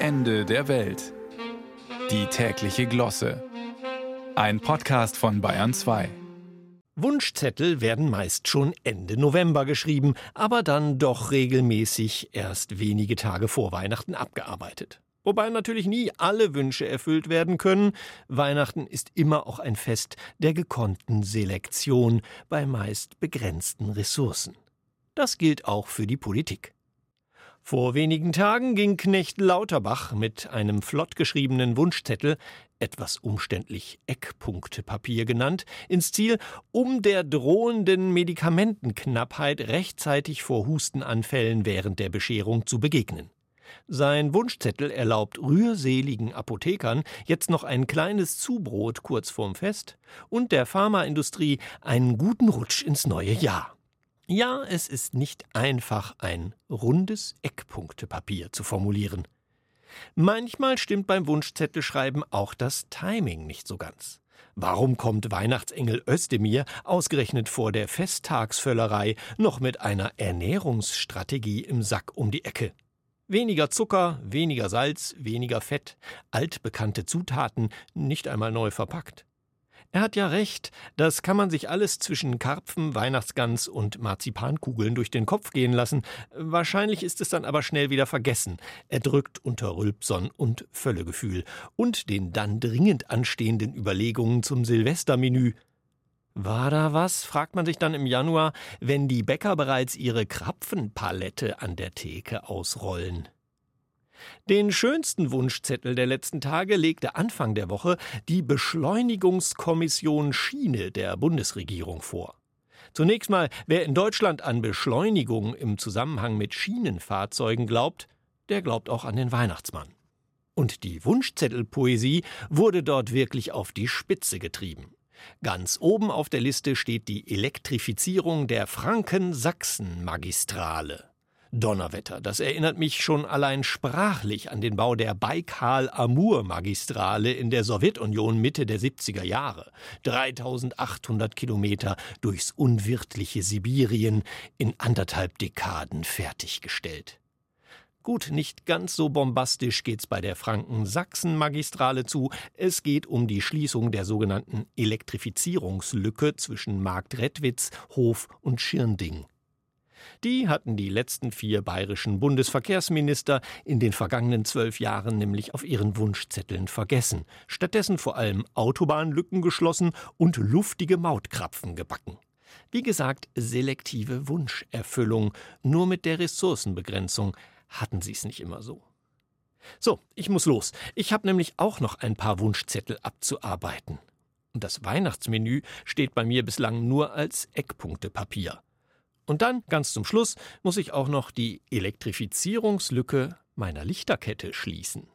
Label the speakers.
Speaker 1: Ende der Welt. Die tägliche Glosse. Ein Podcast von Bayern 2.
Speaker 2: Wunschzettel werden meist schon Ende November geschrieben, aber dann doch regelmäßig erst wenige Tage vor Weihnachten abgearbeitet. Wobei natürlich nie alle Wünsche erfüllt werden können. Weihnachten ist immer auch ein Fest der gekonnten Selektion bei meist begrenzten Ressourcen. Das gilt auch für die Politik. Vor wenigen Tagen ging Knecht Lauterbach mit einem flott geschriebenen Wunschzettel, etwas umständlich Eckpunktepapier genannt, ins Ziel, um der drohenden Medikamentenknappheit rechtzeitig vor Hustenanfällen während der Bescherung zu begegnen. Sein Wunschzettel erlaubt rührseligen Apothekern jetzt noch ein kleines Zubrot kurz vorm Fest und der Pharmaindustrie einen guten Rutsch ins neue Jahr. Ja, es ist nicht einfach, ein rundes Eckpunktepapier zu formulieren. Manchmal stimmt beim Wunschzettelschreiben auch das Timing nicht so ganz. Warum kommt Weihnachtsengel Özdemir ausgerechnet vor der Festtagsvöllerei noch mit einer Ernährungsstrategie im Sack um die Ecke? Weniger Zucker, weniger Salz, weniger Fett, altbekannte Zutaten, nicht einmal neu verpackt. Er hat ja recht, das kann man sich alles zwischen Karpfen, Weihnachtsgans und Marzipankugeln durch den Kopf gehen lassen. Wahrscheinlich ist es dann aber schnell wieder vergessen. Er drückt unter Rülpson und Völlegefühl und den dann dringend anstehenden Überlegungen zum Silvestermenü. War da was? fragt man sich dann im Januar, wenn die Bäcker bereits ihre Krapfenpalette an der Theke ausrollen. Den schönsten Wunschzettel der letzten Tage legte Anfang der Woche die Beschleunigungskommission Schiene der Bundesregierung vor. Zunächst mal, wer in Deutschland an Beschleunigung im Zusammenhang mit Schienenfahrzeugen glaubt, der glaubt auch an den Weihnachtsmann. Und die Wunschzettelpoesie wurde dort wirklich auf die Spitze getrieben. Ganz oben auf der Liste steht die Elektrifizierung der Franken-Sachsen-Magistrale. Donnerwetter, das erinnert mich schon allein sprachlich an den Bau der Baikal-Amur-Magistrale in der Sowjetunion Mitte der 70er Jahre. 3800 Kilometer durchs unwirtliche Sibirien in anderthalb Dekaden fertiggestellt. Gut, nicht ganz so bombastisch geht's bei der Franken-Sachsen-Magistrale zu. Es geht um die Schließung der sogenannten Elektrifizierungslücke zwischen Marktredwitz, Hof und Schirnding. Die hatten die letzten vier bayerischen Bundesverkehrsminister in den vergangenen zwölf Jahren nämlich auf ihren Wunschzetteln vergessen. Stattdessen vor allem Autobahnlücken geschlossen und luftige Mautkrapfen gebacken. Wie gesagt, selektive Wunscherfüllung. Nur mit der Ressourcenbegrenzung hatten sie es nicht immer so. So, ich muss los. Ich habe nämlich auch noch ein paar Wunschzettel abzuarbeiten. Und das Weihnachtsmenü steht bei mir bislang nur als Eckpunktepapier. Und dann, ganz zum Schluss, muss ich auch noch die Elektrifizierungslücke meiner Lichterkette schließen.